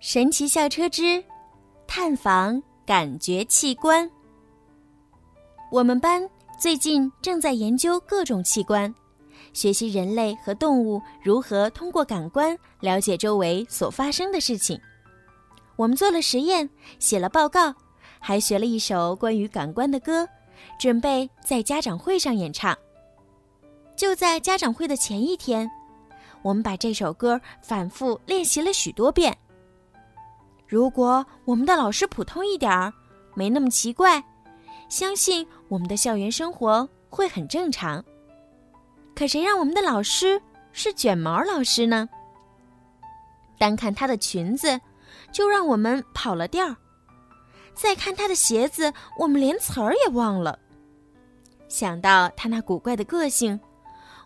神奇校车之探访感觉器官。我们班最近正在研究各种器官，学习人类和动物如何通过感官了解周围所发生的事情。我们做了实验，写了报告，还学了一首关于感官的歌，准备在家长会上演唱。就在家长会的前一天，我们把这首歌反复练习了许多遍。如果我们的老师普通一点儿，没那么奇怪，相信我们的校园生活会很正常。可谁让我们的老师是卷毛老师呢？单看她的裙子，就让我们跑了调儿；再看她的鞋子，我们连词儿也忘了。想到她那古怪的个性，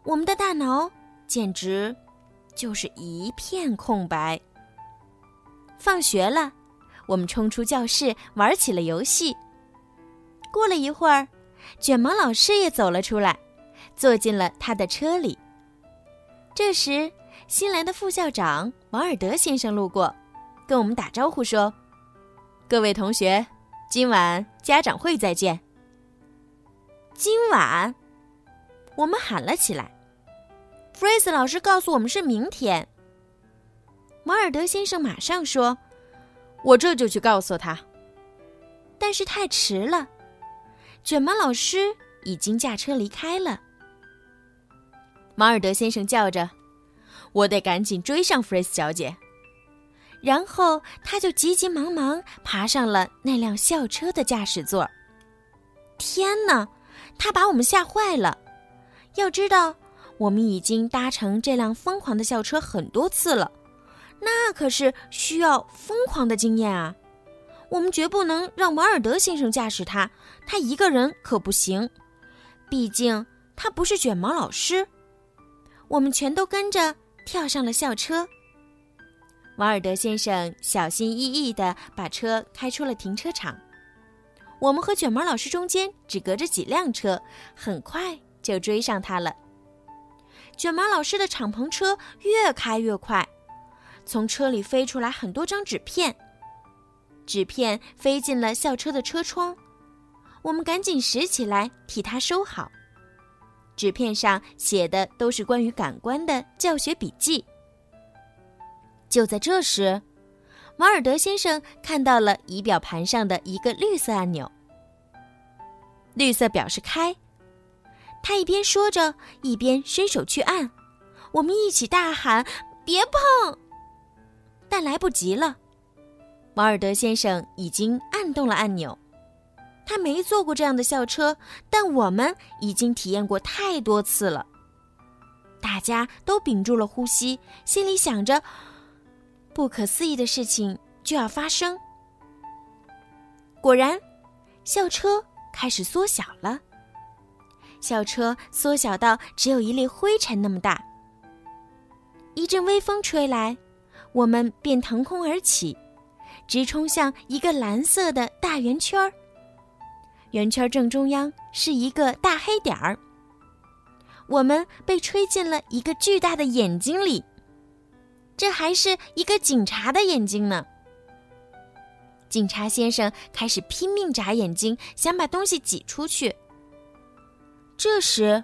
我们的大脑简直就是一片空白。放学了，我们冲出教室玩起了游戏。过了一会儿，卷毛老师也走了出来，坐进了他的车里。这时，新来的副校长王尔德先生路过，跟我们打招呼说：“各位同学，今晚家长会再见。”今晚，我们喊了起来。弗瑞斯老师告诉我们是明天。马尔德先生马上说：“我这就去告诉他。”但是太迟了，卷毛老师已经驾车离开了。马尔德先生叫着：“我得赶紧追上弗瑞斯小姐。”然后他就急急忙忙爬上了那辆校车的驾驶座。天哪，他把我们吓坏了！要知道，我们已经搭乘这辆疯狂的校车很多次了。那可是需要疯狂的经验啊！我们绝不能让瓦尔德先生驾驶它，他一个人可不行。毕竟他不是卷毛老师。我们全都跟着跳上了校车。瓦尔德先生小心翼翼地把车开出了停车场。我们和卷毛老师中间只隔着几辆车，很快就追上他了。卷毛老师的敞篷车越开越快。从车里飞出来很多张纸片，纸片飞进了校车的车窗，我们赶紧拾起来替他收好。纸片上写的都是关于感官的教学笔记。就在这时，马尔德先生看到了仪表盘上的一个绿色按钮，绿色表示开。他一边说着，一边伸手去按，我们一起大喊：“别碰！”但来不及了，瓦尔德先生已经按动了按钮。他没坐过这样的校车，但我们已经体验过太多次了。大家都屏住了呼吸，心里想着不可思议的事情就要发生。果然，校车开始缩小了。校车缩小到只有一粒灰尘那么大。一阵微风吹来。我们便腾空而起，直冲向一个蓝色的大圆圈儿。圆圈正中央是一个大黑点儿。我们被吹进了一个巨大的眼睛里，这还是一个警察的眼睛呢。警察先生开始拼命眨眼睛，想把东西挤出去。这时，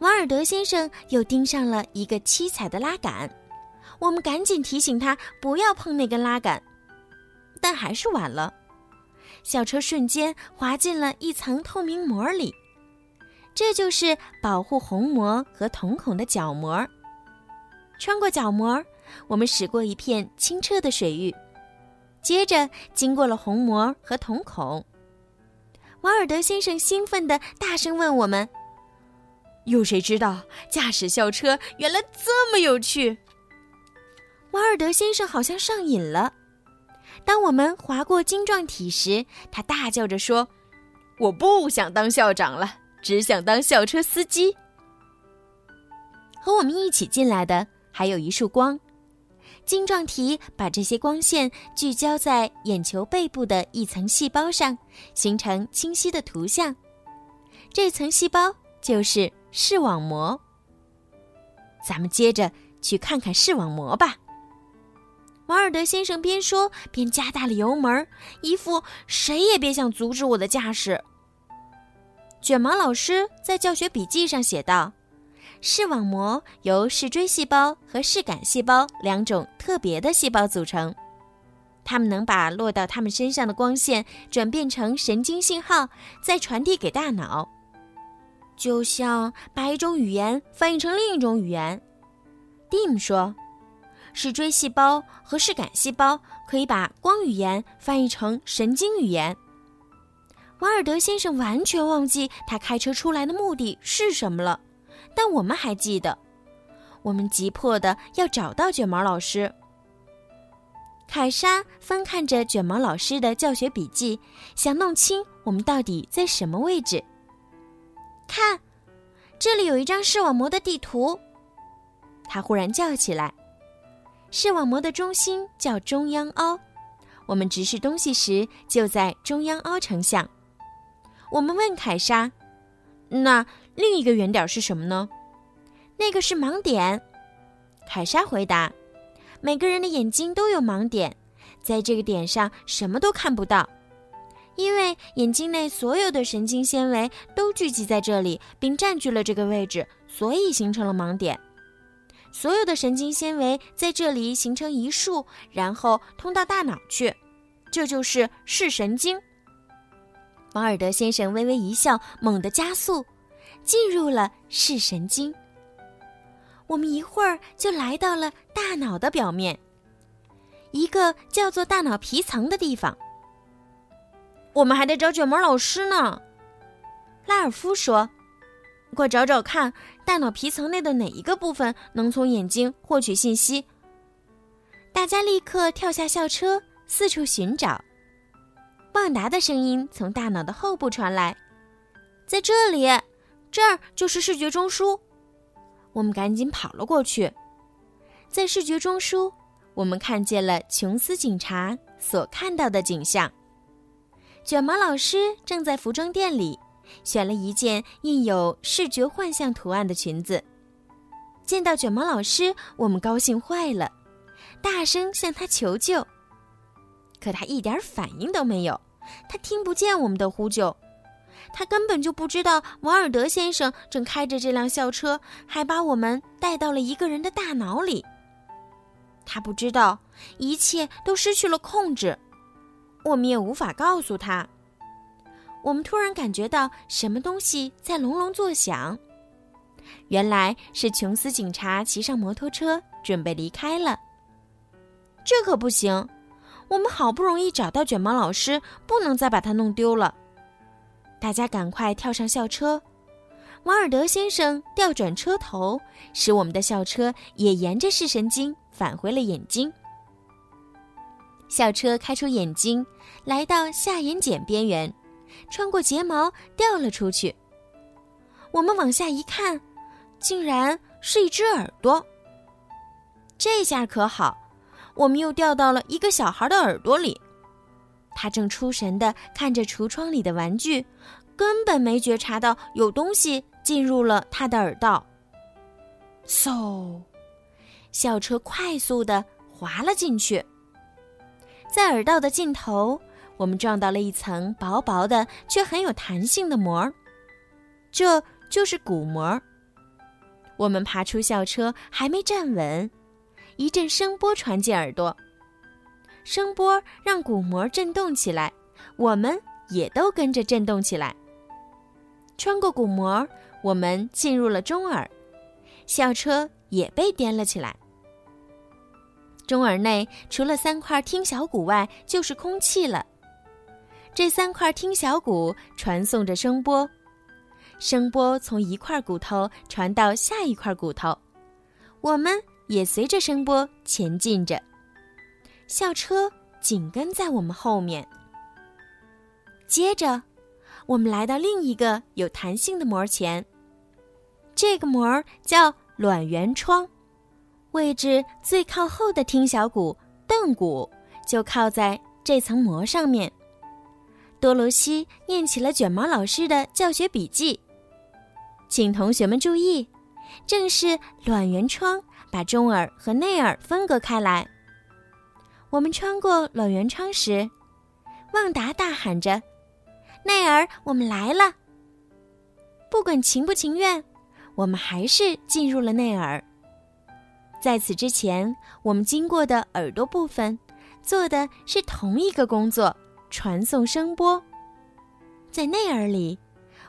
瓦尔德先生又盯上了一个七彩的拉杆。我们赶紧提醒他不要碰那根拉杆，但还是晚了。校车瞬间滑进了一层透明膜里，这就是保护虹膜和瞳孔的角膜。穿过角膜，我们驶过一片清澈的水域，接着经过了虹膜和瞳孔。瓦尔德先生兴奋地大声问我们：“有谁知道驾驶校车原来这么有趣？”瓦尔德先生好像上瘾了。当我们划过晶状体时，他大叫着说：“我不想当校长了，只想当校车司机。”和我们一起进来的还有一束光，晶状体把这些光线聚焦在眼球背部的一层细胞上，形成清晰的图像。这层细胞就是视网膜。咱们接着去看看视网膜吧。瓦尔德先生边说边加大了油门，一副谁也别想阻止我的架势。卷毛老师在教学笔记上写道：“视网膜由视锥细胞和视杆细胞两种特别的细胞组成，它们能把落到它们身上的光线转变成神经信号，再传递给大脑，就像把一种语言翻译成另一种语言。” Dim 说。视锥细胞和视杆细胞可以把光语言翻译成神经语言。瓦尔德先生完全忘记他开车出来的目的是什么了，但我们还记得。我们急迫的要找到卷毛老师。凯莎翻看着卷毛老师的教学笔记，想弄清我们到底在什么位置。看，这里有一张视网膜的地图。他忽然叫起来。视网膜的中心叫中央凹，我们直视东西时就在中央凹成像。我们问凯莎：“那另一个圆点是什么呢？”“那个是盲点。”凯莎回答。“每个人的眼睛都有盲点，在这个点上什么都看不到，因为眼睛内所有的神经纤维都聚集在这里，并占据了这个位置，所以形成了盲点。”所有的神经纤维在这里形成一束，然后通到大脑去，这就是视神经。王尔德先生微微一笑，猛地加速，进入了视神经。我们一会儿就来到了大脑的表面，一个叫做大脑皮层的地方。我们还得找卷毛老师呢，拉尔夫说。快找找看，大脑皮层内的哪一个部分能从眼睛获取信息？大家立刻跳下校车，四处寻找。旺达的声音从大脑的后部传来：“在这里，这儿就是视觉中枢。”我们赶紧跑了过去。在视觉中枢，我们看见了琼斯警察所看到的景象：卷毛老师正在服装店里。选了一件印有视觉幻象图案的裙子。见到卷毛老师，我们高兴坏了，大声向他求救。可他一点反应都没有，他听不见我们的呼救，他根本就不知道瓦尔德先生正开着这辆校车，还把我们带到了一个人的大脑里。他不知道一切都失去了控制，我们也无法告诉他。我们突然感觉到什么东西在隆隆作响，原来是琼斯警察骑上摩托车准备离开了。这可不行，我们好不容易找到卷毛老师，不能再把他弄丢了。大家赶快跳上校车，瓦尔德先生调转车头，使我们的校车也沿着视神经返回了眼睛。校车开出眼睛，来到下眼睑边缘。穿过睫毛掉了出去。我们往下一看，竟然是一只耳朵。这下可好，我们又掉到了一个小孩的耳朵里。他正出神地看着橱窗里的玩具，根本没觉察到有东西进入了他的耳道。嗖，校车快速地滑了进去，在耳道的尽头。我们撞到了一层薄薄的却很有弹性的膜，这就是鼓膜。我们爬出校车，还没站稳，一阵声波传进耳朵，声波让鼓膜震动起来，我们也都跟着震动起来。穿过鼓膜，我们进入了中耳，校车也被颠了起来。中耳内除了三块听小骨外，就是空气了。这三块听小骨传送着声波，声波从一块骨头传到下一块骨头，我们也随着声波前进着。校车紧跟在我们后面。接着，我们来到另一个有弹性的膜前，这个膜叫卵圆窗，位置最靠后的听小骨镫骨就靠在这层膜上面。多罗西念起了卷毛老师的教学笔记，请同学们注意，正是卵圆窗把中耳和内耳分隔开来。我们穿过卵圆窗时，旺达大喊着：“奈儿，我们来了！”不管情不情愿，我们还是进入了内耳。在此之前，我们经过的耳朵部分，做的是同一个工作——传送声波。在内耳里，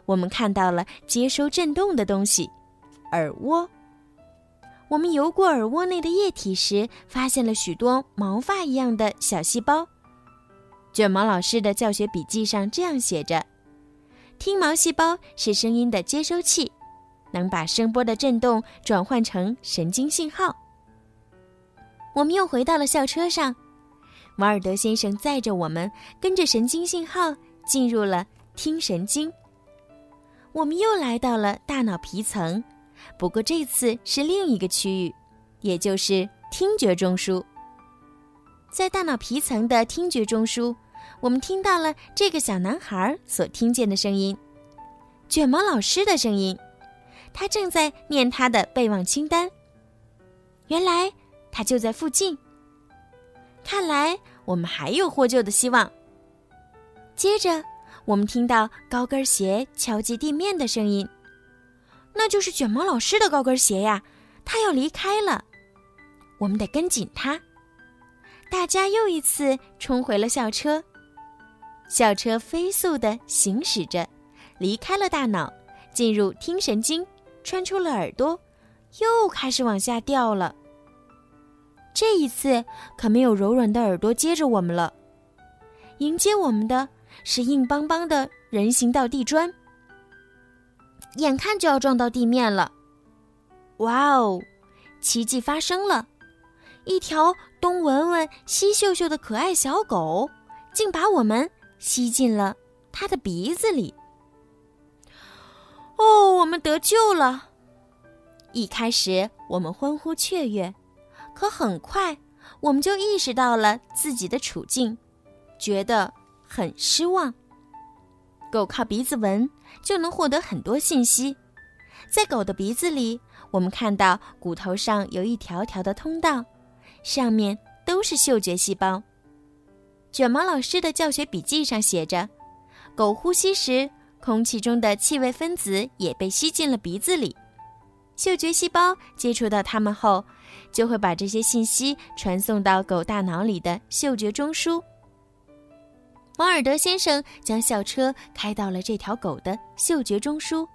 我们看到了接收震动的东西——耳蜗。我们游过耳蜗内的液体时，发现了许多毛发一样的小细胞。卷毛老师的教学笔记上这样写着：“听毛细胞是声音的接收器，能把声波的振动转换成神经信号。”我们又回到了校车上，瓦尔德先生载着我们，跟着神经信号进入了听神经。我们又来到了大脑皮层。不过这次是另一个区域，也就是听觉中枢。在大脑皮层的听觉中枢，我们听到了这个小男孩所听见的声音——卷毛老师的声音。他正在念他的备忘清单。原来他就在附近。看来我们还有获救的希望。接着，我们听到高跟鞋敲击地面的声音。那就是卷毛老师的高跟鞋呀，他要离开了，我们得跟紧他。大家又一次冲回了校车，校车飞速的行驶着，离开了大脑，进入听神经，穿出了耳朵，又开始往下掉了。这一次可没有柔软的耳朵接着我们了，迎接我们的是硬邦邦的人行道地砖。眼看就要撞到地面了，哇哦！奇迹发生了，一条东闻闻西嗅嗅的可爱小狗，竟把我们吸进了它的鼻子里。哦，我们得救了！一开始我们欢呼雀跃，可很快我们就意识到了自己的处境，觉得很失望。狗靠鼻子闻就能获得很多信息，在狗的鼻子里，我们看到骨头上有一条条的通道，上面都是嗅觉细胞。卷毛老师的教学笔记上写着，狗呼吸时，空气中的气味分子也被吸进了鼻子里，嗅觉细胞接触到它们后，就会把这些信息传送到狗大脑里的嗅觉中枢。王尔德先生将校车开到了这条狗的嗅觉中枢，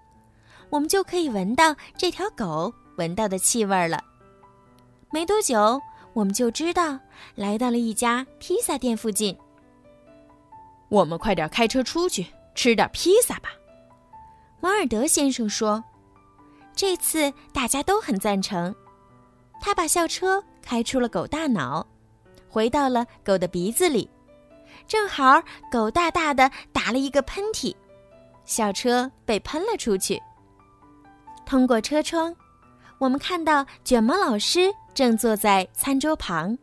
我们就可以闻到这条狗闻到的气味了。没多久，我们就知道来到了一家披萨店附近。我们快点开车出去吃点披萨吧，王尔德先生说。这次大家都很赞成。他把校车开出了狗大脑，回到了狗的鼻子里。正好，狗大大的打了一个喷嚏，校车被喷了出去。通过车窗，我们看到卷毛老师正坐在餐桌旁。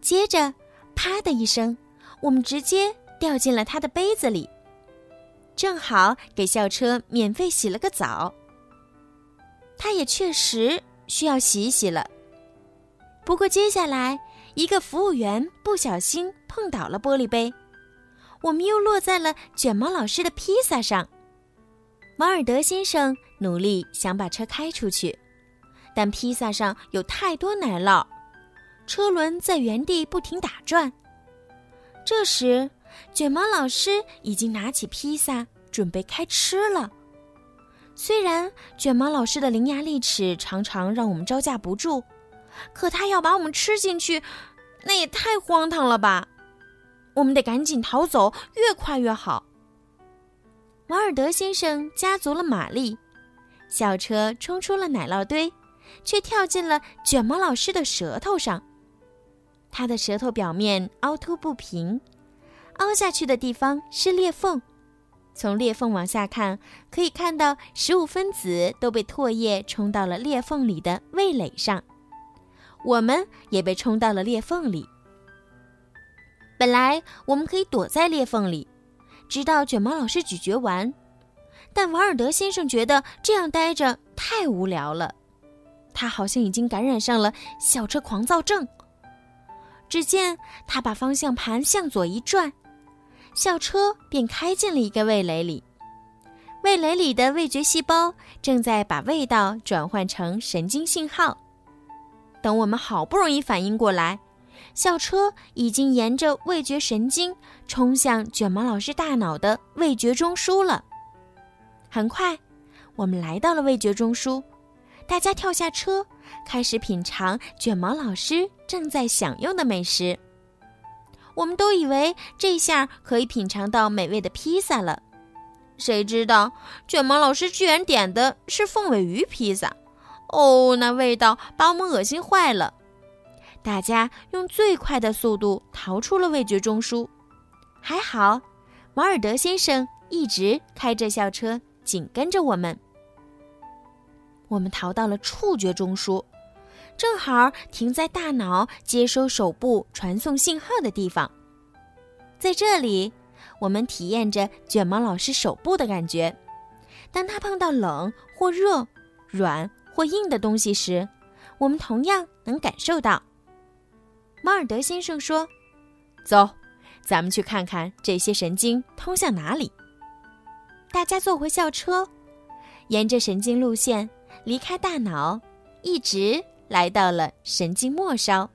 接着，啪的一声，我们直接掉进了他的杯子里，正好给校车免费洗了个澡。他也确实需要洗洗了。不过接下来。一个服务员不小心碰倒了玻璃杯，我们又落在了卷毛老师的披萨上。瓦尔德先生努力想把车开出去，但披萨上有太多奶酪，车轮在原地不停打转。这时，卷毛老师已经拿起披萨准备开吃了。虽然卷毛老师的伶牙俐齿常常让我们招架不住。可他要把我们吃进去，那也太荒唐了吧！我们得赶紧逃走，越快越好。瓦尔德先生加足了马力，小车冲出了奶酪堆，却跳进了卷毛老师的舌头上。他的舌头表面凹凸不平，凹下去的地方是裂缝。从裂缝往下看，可以看到食物分子都被唾液冲到了裂缝里的味蕾上。我们也被冲到了裂缝里。本来我们可以躲在裂缝里，直到卷毛老师咀嚼完，但瓦尔德先生觉得这样待着太无聊了。他好像已经感染上了校车狂躁症。只见他把方向盘向左一转，校车便开进了一个味蕾里。味蕾里的味觉细胞正在把味道转换成神经信号。等我们好不容易反应过来，校车已经沿着味觉神经冲向卷毛老师大脑的味觉中枢了。很快，我们来到了味觉中枢，大家跳下车，开始品尝卷毛老师正在享用的美食。我们都以为这下可以品尝到美味的披萨了。谁知道卷毛老师居然点的是凤尾鱼披萨，哦，那味道把我们恶心坏了。大家用最快的速度逃出了味觉中枢，还好，马尔德先生一直开着校车紧跟着我们。我们逃到了触觉中枢，正好停在大脑接收手部传送信号的地方，在这里。我们体验着卷毛老师手部的感觉，当他碰到冷或热、软或硬的东西时，我们同样能感受到。猫尔德先生说：“走，咱们去看看这些神经通向哪里。”大家坐回校车，沿着神经路线离开大脑，一直来到了神经末梢。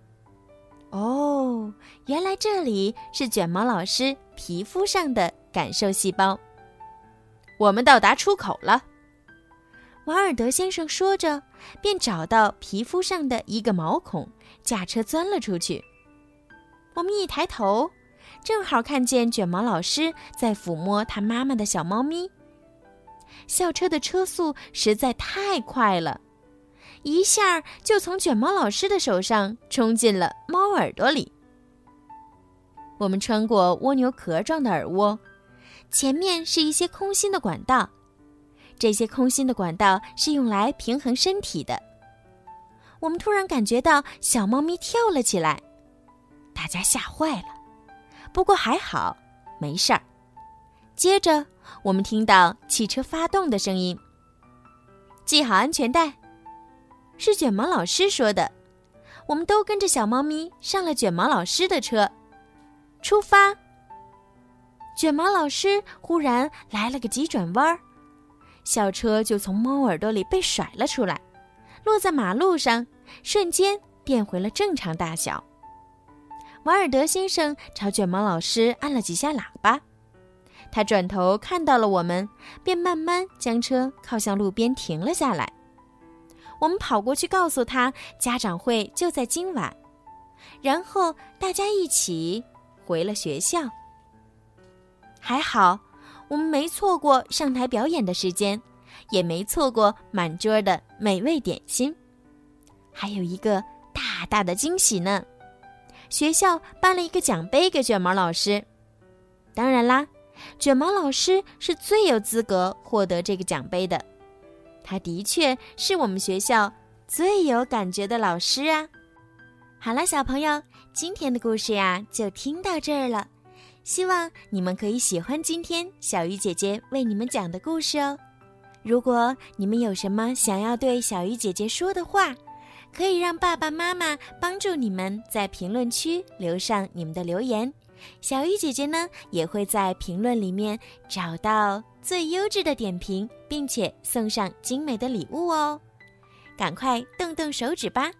哦，原来这里是卷毛老师皮肤上的感受细胞。我们到达出口了，瓦尔德先生说着，便找到皮肤上的一个毛孔，驾车钻了出去。我们一抬头，正好看见卷毛老师在抚摸他妈妈的小猫咪。校车的车速实在太快了。一下就从卷毛老师的手上冲进了猫耳朵里。我们穿过蜗牛壳状的耳蜗，前面是一些空心的管道，这些空心的管道是用来平衡身体的。我们突然感觉到小猫咪跳了起来，大家吓坏了，不过还好，没事儿。接着我们听到汽车发动的声音，系好安全带。是卷毛老师说的，我们都跟着小猫咪上了卷毛老师的车，出发。卷毛老师忽然来了个急转弯儿，校车就从猫耳朵里被甩了出来，落在马路上，瞬间变回了正常大小。瓦尔德先生朝卷毛老师按了几下喇叭，他转头看到了我们，便慢慢将车靠向路边停了下来。我们跑过去告诉他，家长会就在今晚，然后大家一起回了学校。还好，我们没错过上台表演的时间，也没错过满桌的美味点心，还有一个大大的惊喜呢！学校颁了一个奖杯给卷毛老师。当然啦，卷毛老师是最有资格获得这个奖杯的。他的确是我们学校最有感觉的老师啊！好了，小朋友，今天的故事呀就听到这儿了。希望你们可以喜欢今天小鱼姐姐为你们讲的故事哦。如果你们有什么想要对小鱼姐姐说的话，可以让爸爸妈妈帮助你们在评论区留上你们的留言。小鱼姐姐呢，也会在评论里面找到最优质的点评，并且送上精美的礼物哦。赶快动动手指吧！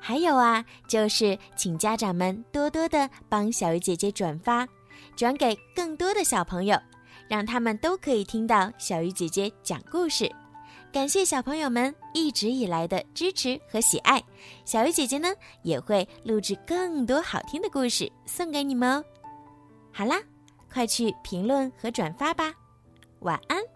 还有啊，就是请家长们多多的帮小鱼姐姐转发，转给更多的小朋友，让他们都可以听到小鱼姐姐讲故事。感谢小朋友们一直以来的支持和喜爱，小鱼姐姐呢也会录制更多好听的故事送给你们哦。好啦，快去评论和转发吧，晚安。